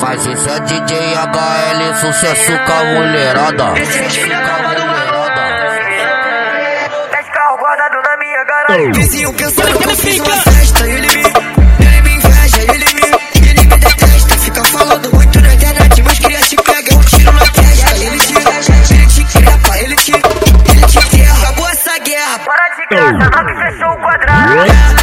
Mas isso é DJ HL, sucesso com a mulherada. É tá Vizinho cansado quando fica festa, ele me, ele me inveja, ele me, ele me detesta. Fica falando muito na internet, mas cria te pegar um tiro testa. Ele te, ele te tira, ele ele te. Acabou essa guerra. Para de graça, não que fechou o quadrado.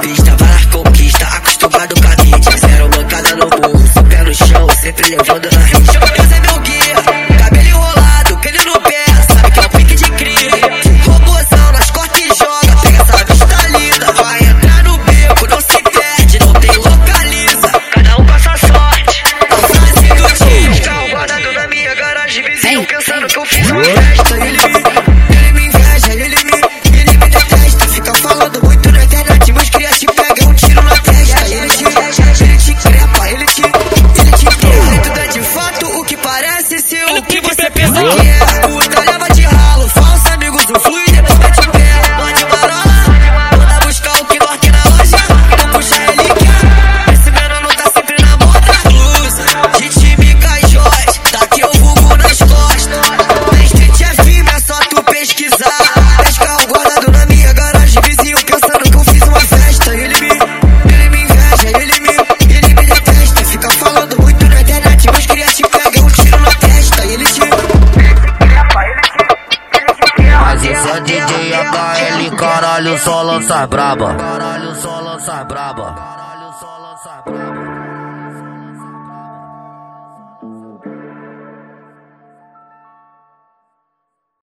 Pista vai lá acostumado com a mídia. Zero bancada no burro, pé no chão, sempre levando na rede. Ele caralho, só lança braba. Caralho, só lança braba. Caralho, só lança braba.